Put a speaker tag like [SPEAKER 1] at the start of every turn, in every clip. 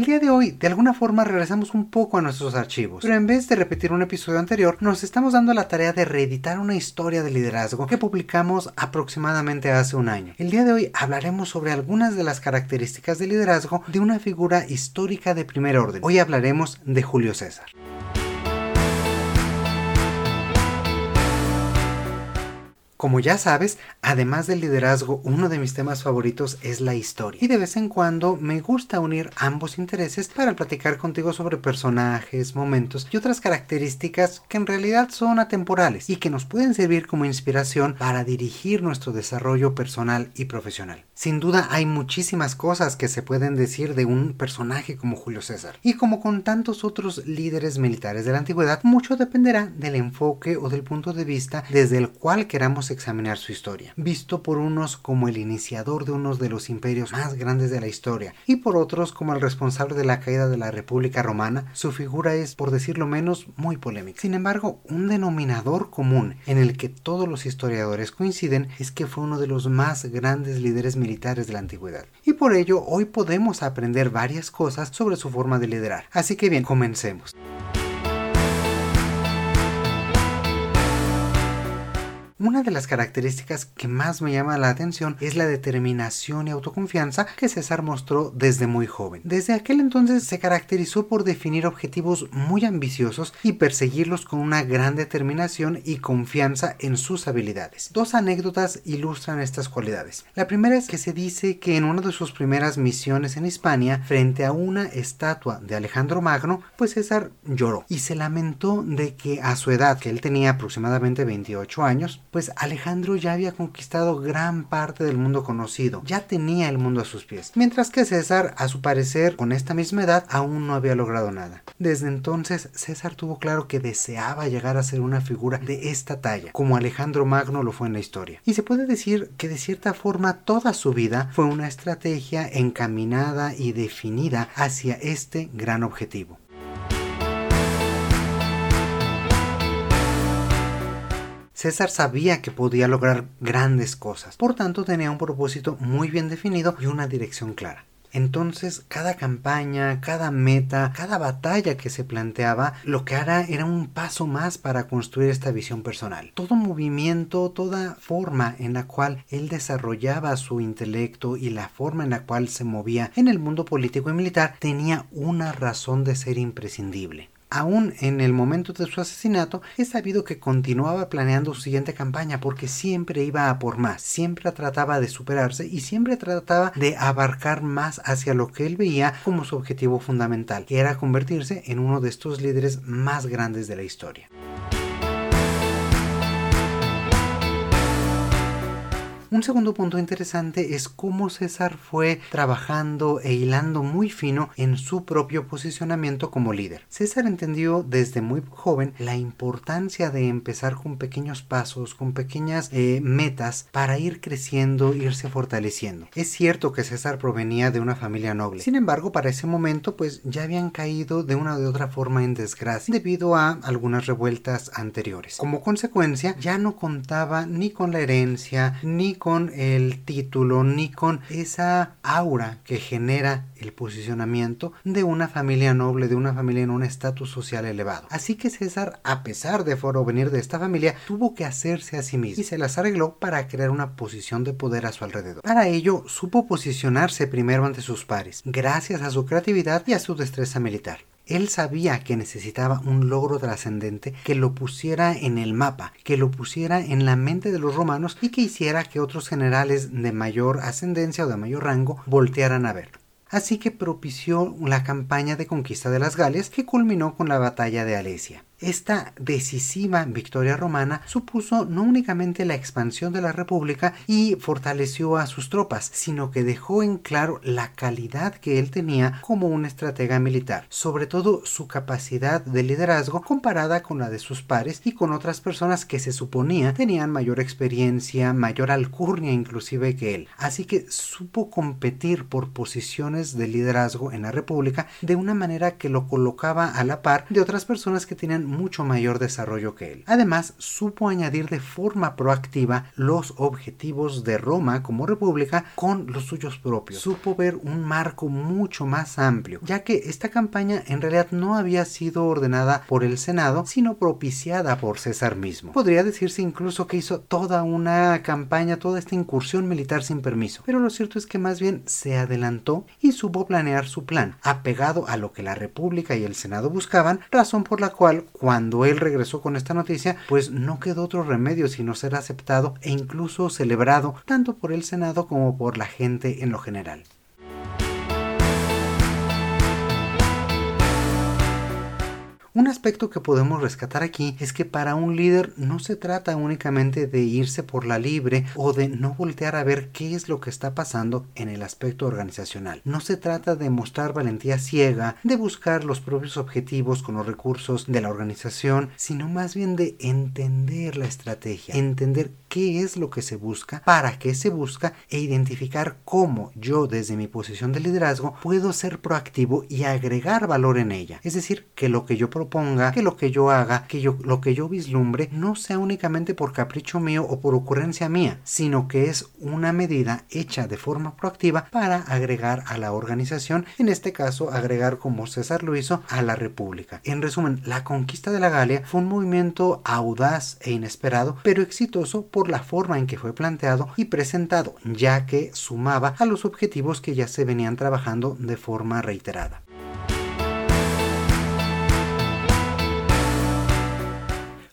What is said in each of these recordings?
[SPEAKER 1] El día de hoy, de alguna forma, regresamos un poco a nuestros archivos, pero en vez de repetir un episodio anterior, nos estamos dando la tarea de reeditar una historia de liderazgo que publicamos aproximadamente hace un año. El día de hoy hablaremos sobre algunas de las características de liderazgo de una figura histórica de primer orden. Hoy hablaremos de Julio César. Como ya sabes, además del liderazgo, uno de mis temas favoritos es la historia. Y de vez en cuando me gusta unir ambos intereses para platicar contigo sobre personajes, momentos y otras características que en realidad son atemporales y que nos pueden servir como inspiración para dirigir nuestro desarrollo personal y profesional. Sin duda hay muchísimas cosas que se pueden decir de un personaje como Julio César. Y como con tantos otros líderes militares de la antigüedad, mucho dependerá del enfoque o del punto de vista desde el cual queramos examinar su historia. Visto por unos como el iniciador de uno de los imperios más grandes de la historia y por otros como el responsable de la caída de la República Romana, su figura es, por decirlo menos, muy polémica. Sin embargo, un denominador común en el que todos los historiadores coinciden es que fue uno de los más grandes líderes militares de la antigüedad. Y por ello hoy podemos aprender varias cosas sobre su forma de liderar. Así que bien, comencemos. Una de las características que más me llama la atención es la determinación y autoconfianza que César mostró desde muy joven. Desde aquel entonces se caracterizó por definir objetivos muy ambiciosos y perseguirlos con una gran determinación y confianza en sus habilidades. Dos anécdotas ilustran estas cualidades. La primera es que se dice que en una de sus primeras misiones en Hispania, frente a una estatua de Alejandro Magno, pues César lloró y se lamentó de que a su edad, que él tenía aproximadamente 28 años, pues Alejandro ya había conquistado gran parte del mundo conocido, ya tenía el mundo a sus pies, mientras que César, a su parecer, con esta misma edad, aún no había logrado nada. Desde entonces, César tuvo claro que deseaba llegar a ser una figura de esta talla, como Alejandro Magno lo fue en la historia. Y se puede decir que de cierta forma toda su vida fue una estrategia encaminada y definida hacia este gran objetivo. César sabía que podía lograr grandes cosas, por tanto tenía un propósito muy bien definido y una dirección clara. Entonces, cada campaña, cada meta, cada batalla que se planteaba, lo que hará era un paso más para construir esta visión personal. Todo movimiento, toda forma en la cual él desarrollaba su intelecto y la forma en la cual se movía en el mundo político y militar tenía una razón de ser imprescindible. Aún en el momento de su asesinato, es sabido que continuaba planeando su siguiente campaña porque siempre iba a por más, siempre trataba de superarse y siempre trataba de abarcar más hacia lo que él veía como su objetivo fundamental, que era convertirse en uno de estos líderes más grandes de la historia. Un segundo punto interesante es cómo César fue trabajando e hilando muy fino en su propio posicionamiento como líder. César entendió desde muy joven la importancia de empezar con pequeños pasos, con pequeñas eh, metas para ir creciendo, irse fortaleciendo. Es cierto que César provenía de una familia noble. Sin embargo, para ese momento pues ya habían caído de una u otra forma en desgracia debido a algunas revueltas anteriores. Como consecuencia, ya no contaba ni con la herencia ni con el título ni con esa aura que genera el posicionamiento de una familia noble, de una familia en un estatus social elevado. Así que César, a pesar de venir de esta familia, tuvo que hacerse a sí mismo y se las arregló para crear una posición de poder a su alrededor. Para ello, supo posicionarse primero ante sus pares, gracias a su creatividad y a su destreza militar. Él sabía que necesitaba un logro trascendente que lo pusiera en el mapa, que lo pusiera en la mente de los romanos y que hiciera que otros generales de mayor ascendencia o de mayor rango voltearan a ver. Así que propició la campaña de conquista de las Galias que culminó con la batalla de Alesia. Esta decisiva victoria romana supuso no únicamente la expansión de la República y fortaleció a sus tropas, sino que dejó en claro la calidad que él tenía como un estratega militar, sobre todo su capacidad de liderazgo comparada con la de sus pares y con otras personas que se suponía tenían mayor experiencia, mayor alcurnia inclusive que él. Así que supo competir por posiciones de liderazgo en la República de una manera que lo colocaba a la par de otras personas que tenían mucho mayor desarrollo que él. Además, supo añadir de forma proactiva los objetivos de Roma como república con los suyos propios. Supo ver un marco mucho más amplio, ya que esta campaña en realidad no había sido ordenada por el Senado, sino propiciada por César mismo. Podría decirse incluso que hizo toda una campaña, toda esta incursión militar sin permiso, pero lo cierto es que más bien se adelantó y supo planear su plan, apegado a lo que la República y el Senado buscaban, razón por la cual cuando él regresó con esta noticia, pues no quedó otro remedio sino ser aceptado e incluso celebrado tanto por el Senado como por la gente en lo general. Un aspecto que podemos rescatar aquí es que para un líder no se trata únicamente de irse por la libre o de no voltear a ver qué es lo que está pasando en el aspecto organizacional. No se trata de mostrar valentía ciega, de buscar los propios objetivos con los recursos de la organización, sino más bien de entender la estrategia, entender qué es lo que se busca, para qué se busca e identificar cómo yo desde mi posición de liderazgo puedo ser proactivo y agregar valor en ella. Es decir, que lo que yo proponga, que lo que yo haga, que yo, lo que yo vislumbre no sea únicamente por capricho mío o por ocurrencia mía, sino que es una medida hecha de forma proactiva para agregar a la organización, en este caso agregar como César lo hizo a la República. En resumen, la conquista de la Galia fue un movimiento audaz e inesperado, pero exitoso por la forma en que fue planteado y presentado, ya que sumaba a los objetivos que ya se venían trabajando de forma reiterada.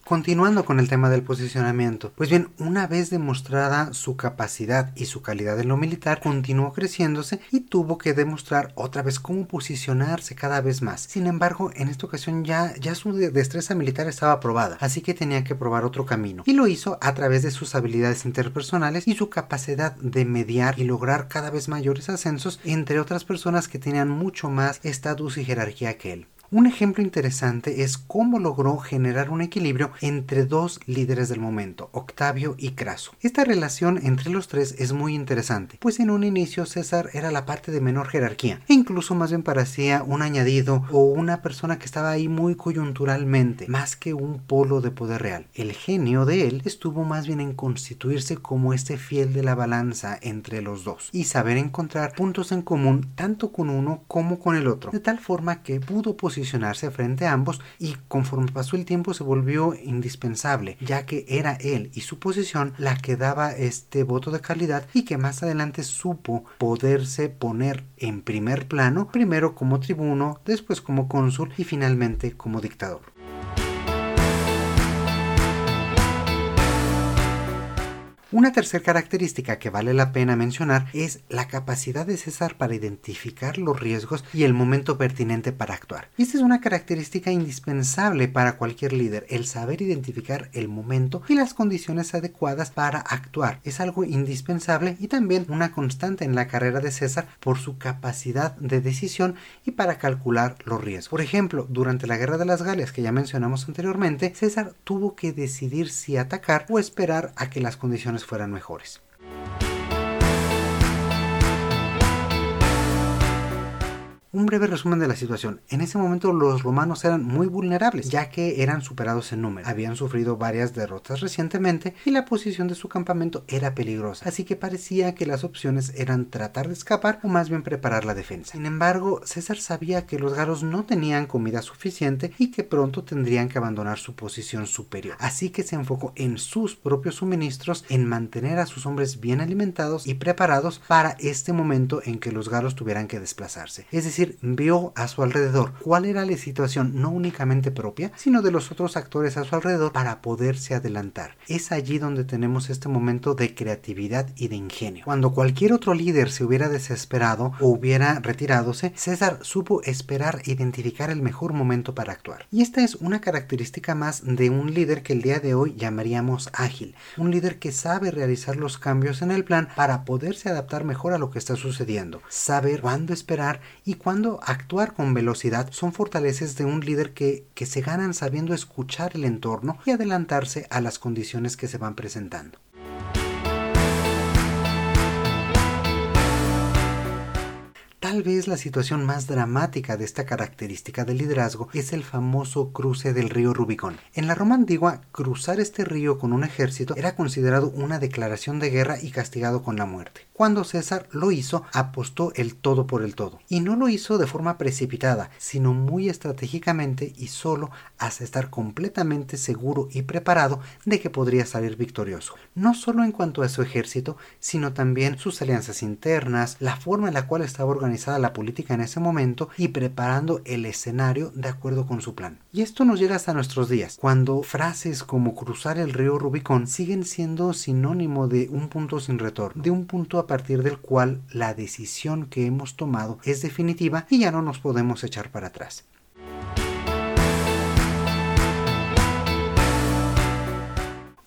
[SPEAKER 1] Continuando con el tema del posicionamiento, pues bien, una vez demostrada su capacidad y su calidad en lo militar, continuó creciéndose y tuvo que demostrar otra vez cómo posicionarse cada vez más. Sin embargo, en esta ocasión ya, ya su destreza militar estaba probada, así que tenía que probar otro camino. Y lo hizo a través de sus habilidades interpersonales y su capacidad de mediar y lograr cada vez mayores ascensos entre otras personas que tenían mucho más estatus y jerarquía que él. Un ejemplo interesante es cómo logró generar un equilibrio entre dos líderes del momento, Octavio y Craso. Esta relación entre los tres es muy interesante, pues en un inicio César era la parte de menor jerarquía, e incluso más bien parecía un añadido o una persona que estaba ahí muy coyunturalmente, más que un polo de poder real. El genio de él estuvo más bien en constituirse como este fiel de la balanza entre los dos y saber encontrar puntos en común tanto con uno como con el otro, de tal forma que pudo posicionarse frente a ambos y conforme pasó el tiempo se volvió indispensable, ya que era él y su posición la que daba este voto de calidad y que más adelante supo poderse poner en primer plano, primero como tribuno, después como cónsul y finalmente como dictador. Una tercera característica que vale la pena mencionar es la capacidad de César para identificar los riesgos y el momento pertinente para actuar. Esta es una característica indispensable para cualquier líder, el saber identificar el momento y las condiciones adecuadas para actuar. Es algo indispensable y también una constante en la carrera de César por su capacidad de decisión y para calcular los riesgos. Por ejemplo, durante la Guerra de las Galias que ya mencionamos anteriormente, César tuvo que decidir si atacar o esperar a que las condiciones fueran mejores. Un breve resumen de la situación. En ese momento los romanos eran muy vulnerables, ya que eran superados en número. Habían sufrido varias derrotas recientemente y la posición de su campamento era peligrosa, así que parecía que las opciones eran tratar de escapar o más bien preparar la defensa. Sin embargo, César sabía que los garos no tenían comida suficiente y que pronto tendrían que abandonar su posición superior. Así que se enfocó en sus propios suministros, en mantener a sus hombres bien alimentados y preparados para este momento en que los garos tuvieran que desplazarse. Es decir, decir, vio a su alrededor cuál era la situación no únicamente propia, sino de los otros actores a su alrededor para poderse adelantar. Es allí donde tenemos este momento de creatividad y de ingenio. Cuando cualquier otro líder se hubiera desesperado o hubiera retiradose, César supo esperar identificar el mejor momento para actuar. Y esta es una característica más de un líder que el día de hoy llamaríamos ágil, un líder que sabe realizar los cambios en el plan para poderse adaptar mejor a lo que está sucediendo, saber cuándo esperar y cuándo actuar con velocidad son fortalezas de un líder que, que se ganan sabiendo escuchar el entorno y adelantarse a las condiciones que se van presentando. Tal vez la situación más dramática de esta característica del liderazgo es el famoso cruce del río Rubicón. En la Roma antigua, cruzar este río con un ejército era considerado una declaración de guerra y castigado con la muerte. Cuando César lo hizo, apostó el todo por el todo. Y no lo hizo de forma precipitada, sino muy estratégicamente y solo hasta estar completamente seguro y preparado de que podría salir victorioso. No solo en cuanto a su ejército, sino también sus alianzas internas, la forma en la cual estaba organizada la política en ese momento y preparando el escenario de acuerdo con su plan. Y esto nos llega hasta nuestros días, cuando frases como cruzar el río Rubicón siguen siendo sinónimo de un punto sin retorno, de un punto a partir del cual la decisión que hemos tomado es definitiva y ya no nos podemos echar para atrás.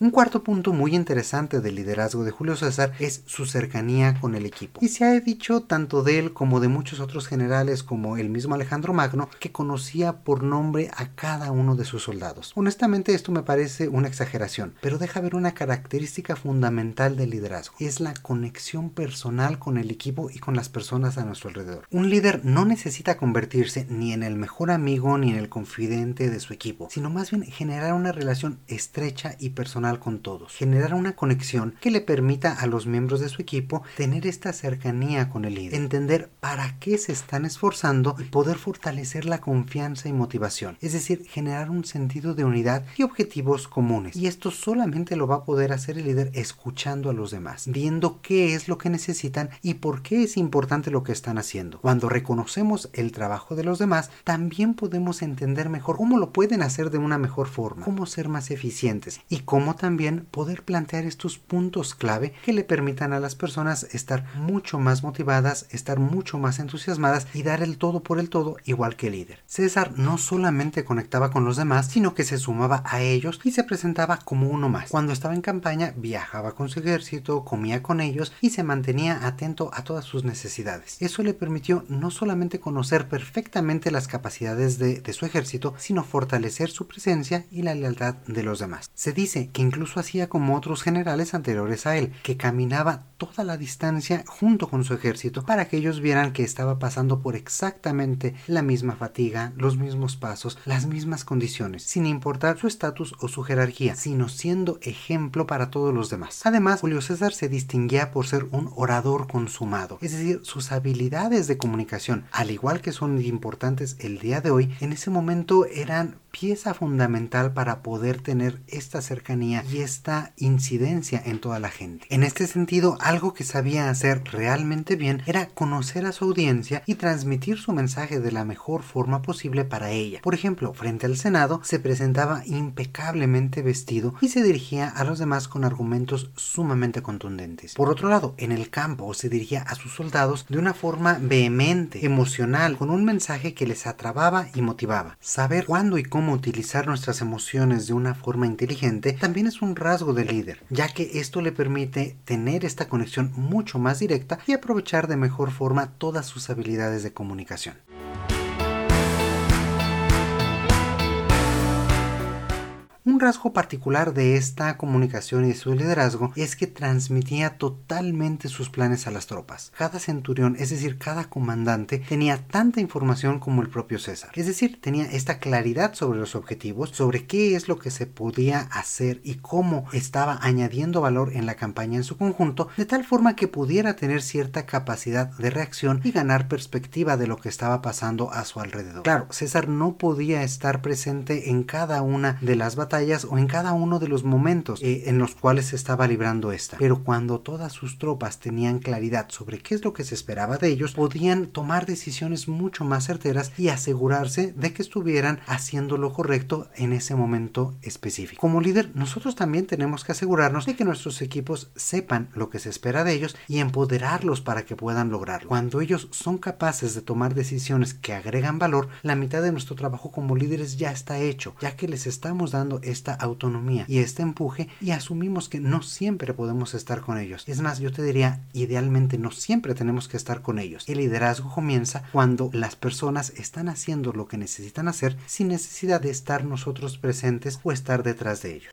[SPEAKER 1] Un cuarto punto muy interesante del liderazgo de Julio César es su cercanía con el equipo. Y se ha dicho tanto de él como de muchos otros generales como el mismo Alejandro Magno que conocía por nombre a cada uno de sus soldados. Honestamente esto me parece una exageración, pero deja ver una característica fundamental del liderazgo. Es la conexión personal con el equipo y con las personas a nuestro alrededor. Un líder no necesita convertirse ni en el mejor amigo ni en el confidente de su equipo, sino más bien generar una relación estrecha y personal con todos, generar una conexión que le permita a los miembros de su equipo tener esta cercanía con el líder, entender para qué se están esforzando y poder fortalecer la confianza y motivación, es decir, generar un sentido de unidad y objetivos comunes. Y esto solamente lo va a poder hacer el líder escuchando a los demás, viendo qué es lo que necesitan y por qué es importante lo que están haciendo. Cuando reconocemos el trabajo de los demás, también podemos entender mejor cómo lo pueden hacer de una mejor forma, cómo ser más eficientes y cómo también poder plantear estos puntos clave que le permitan a las personas estar mucho más motivadas, estar mucho más entusiasmadas y dar el todo por el todo igual que el líder. César no solamente conectaba con los demás, sino que se sumaba a ellos y se presentaba como uno más. Cuando estaba en campaña viajaba con su ejército, comía con ellos y se mantenía atento a todas sus necesidades. Eso le permitió no solamente conocer perfectamente las capacidades de, su ejército, sino fortalecer su presencia y la lealtad de los demás. Se dice que incluso hacía como otros generales anteriores a él, que caminaba toda la distancia junto con su ejército para que ellos vieran que estaba pasando por exactamente la misma fatiga, los mismos pasos, las mismas condiciones, sin importar su estatus o su jerarquía, sino siendo ejemplo para todos los demás. Además, Julio César se distinguía por ser un orador consumado, es decir, sus habilidades de comunicación, al igual que son importantes el día de hoy, en ese momento eran pieza fundamental para poder tener esta cercanía y esta incidencia en toda la gente. En este sentido, algo que sabía hacer realmente bien era conocer a su audiencia y transmitir su mensaje de la mejor forma posible para ella. Por ejemplo, frente al Senado se presentaba impecablemente vestido y se dirigía a los demás con argumentos sumamente contundentes. Por otro lado, en el campo se dirigía a sus soldados de una forma vehemente, emocional, con un mensaje que les atrababa y motivaba. Saber cuándo y cómo utilizar nuestras emociones de una forma inteligente también es un rasgo del líder, ya que esto le permite tener esta conexión mucho más directa y aprovechar de mejor forma todas sus habilidades de comunicación. Rasgo particular de esta comunicación y su liderazgo es que transmitía totalmente sus planes a las tropas. Cada centurión, es decir, cada comandante, tenía tanta información como el propio César. Es decir, tenía esta claridad sobre los objetivos, sobre qué es lo que se podía hacer y cómo estaba añadiendo valor en la campaña en su conjunto, de tal forma que pudiera tener cierta capacidad de reacción y ganar perspectiva de lo que estaba pasando a su alrededor. Claro, César no podía estar presente en cada una de las batallas o en cada uno de los momentos eh, en los cuales se estaba librando esta. Pero cuando todas sus tropas tenían claridad sobre qué es lo que se esperaba de ellos, podían tomar decisiones mucho más certeras y asegurarse de que estuvieran haciendo lo correcto en ese momento específico. Como líder, nosotros también tenemos que asegurarnos de que nuestros equipos sepan lo que se espera de ellos y empoderarlos para que puedan lograrlo. Cuando ellos son capaces de tomar decisiones que agregan valor, la mitad de nuestro trabajo como líderes ya está hecho, ya que les estamos dando esta autonomía y este empuje y asumimos que no siempre podemos estar con ellos. Es más, yo te diría, idealmente no siempre tenemos que estar con ellos. El liderazgo comienza cuando las personas están haciendo lo que necesitan hacer sin necesidad de estar nosotros presentes o estar detrás de ellos.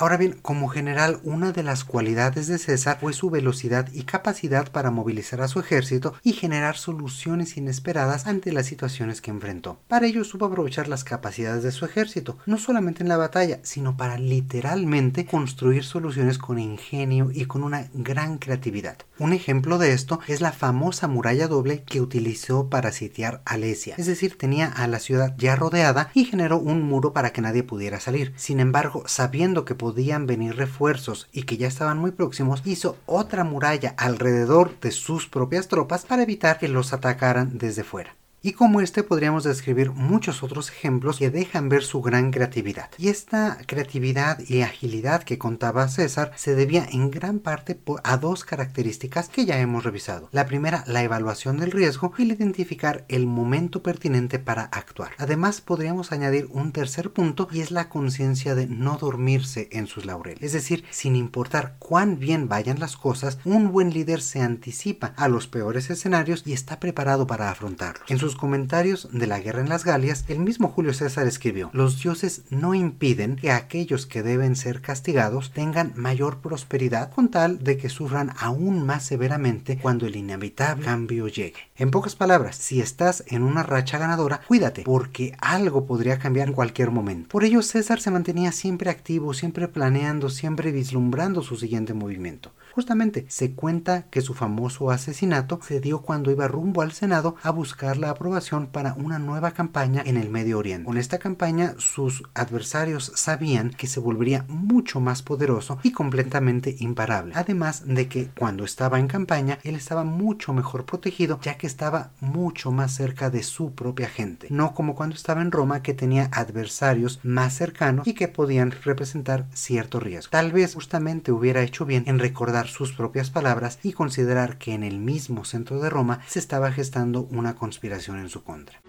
[SPEAKER 1] Ahora bien, como general, una de las cualidades de César fue su velocidad y capacidad para movilizar a su ejército y generar soluciones inesperadas ante las situaciones que enfrentó. Para ello supo aprovechar las capacidades de su ejército, no solamente en la batalla, sino para literalmente construir soluciones con ingenio y con una gran creatividad. Un ejemplo de esto es la famosa muralla doble que utilizó para sitiar Alesia, es decir, tenía a la ciudad ya rodeada y generó un muro para que nadie pudiera salir. Sin embargo, sabiendo que podían venir refuerzos y que ya estaban muy próximos, hizo otra muralla alrededor de sus propias tropas para evitar que los atacaran desde fuera. Y como este podríamos describir muchos otros ejemplos que dejan ver su gran creatividad. Y esta creatividad y agilidad que contaba César se debía en gran parte a dos características que ya hemos revisado. La primera, la evaluación del riesgo y el identificar el momento pertinente para actuar. Además, podríamos añadir un tercer punto y es la conciencia de no dormirse en sus laureles. Es decir, sin importar cuán bien vayan las cosas, un buen líder se anticipa a los peores escenarios y está preparado para afrontarlos. Comentarios de la guerra en las Galias, el mismo Julio César escribió, los dioses no impiden que aquellos que deben ser castigados tengan mayor prosperidad con tal de que sufran aún más severamente cuando el inevitable cambio llegue. En pocas palabras, si estás en una racha ganadora, cuídate, porque algo podría cambiar en cualquier momento. Por ello, César se mantenía siempre activo, siempre planeando, siempre vislumbrando su siguiente movimiento. Justamente se cuenta que su famoso asesinato se dio cuando iba rumbo al Senado a buscar la aprobación para una nueva campaña en el Medio Oriente. Con esta campaña sus adversarios sabían que se volvería mucho más poderoso y completamente imparable. Además de que cuando estaba en campaña él estaba mucho mejor protegido ya que estaba mucho más cerca de su propia gente. No como cuando estaba en Roma que tenía adversarios más cercanos y que podían representar cierto riesgo. Tal vez justamente hubiera hecho bien en recordar sus propias palabras y considerar que en el mismo centro de Roma se estaba gestando una conspiración en su contra.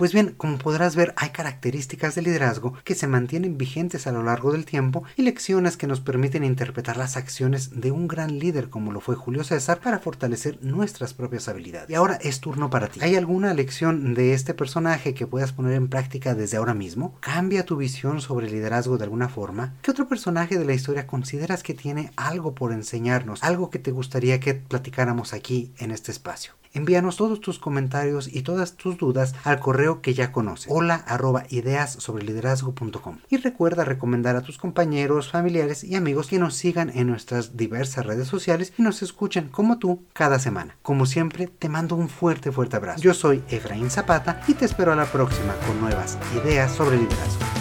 [SPEAKER 1] Pues bien, como podrás ver, hay características de liderazgo que se mantienen vigentes a lo largo del tiempo y lecciones que nos permiten interpretar las acciones de un gran líder como lo fue Julio César para fortalecer nuestras propias habilidades. Y ahora es turno para ti. ¿Hay alguna lección de este personaje que puedas poner en práctica desde ahora mismo? ¿Cambia tu visión sobre el liderazgo de alguna forma? ¿Qué otro personaje de la historia consideras que tiene algo por enseñarnos? Algo que te gustaría que platicáramos aquí en este espacio. Envíanos todos tus comentarios y todas tus dudas al correo que ya conoces. Hola arroba ideas sobre liderazgo.com. Y recuerda recomendar a tus compañeros, familiares y amigos que nos sigan en nuestras diversas redes sociales y nos escuchen como tú cada semana. Como siempre, te mando un fuerte, fuerte abrazo. Yo soy Efraín Zapata y te espero a la próxima con nuevas ideas sobre liderazgo.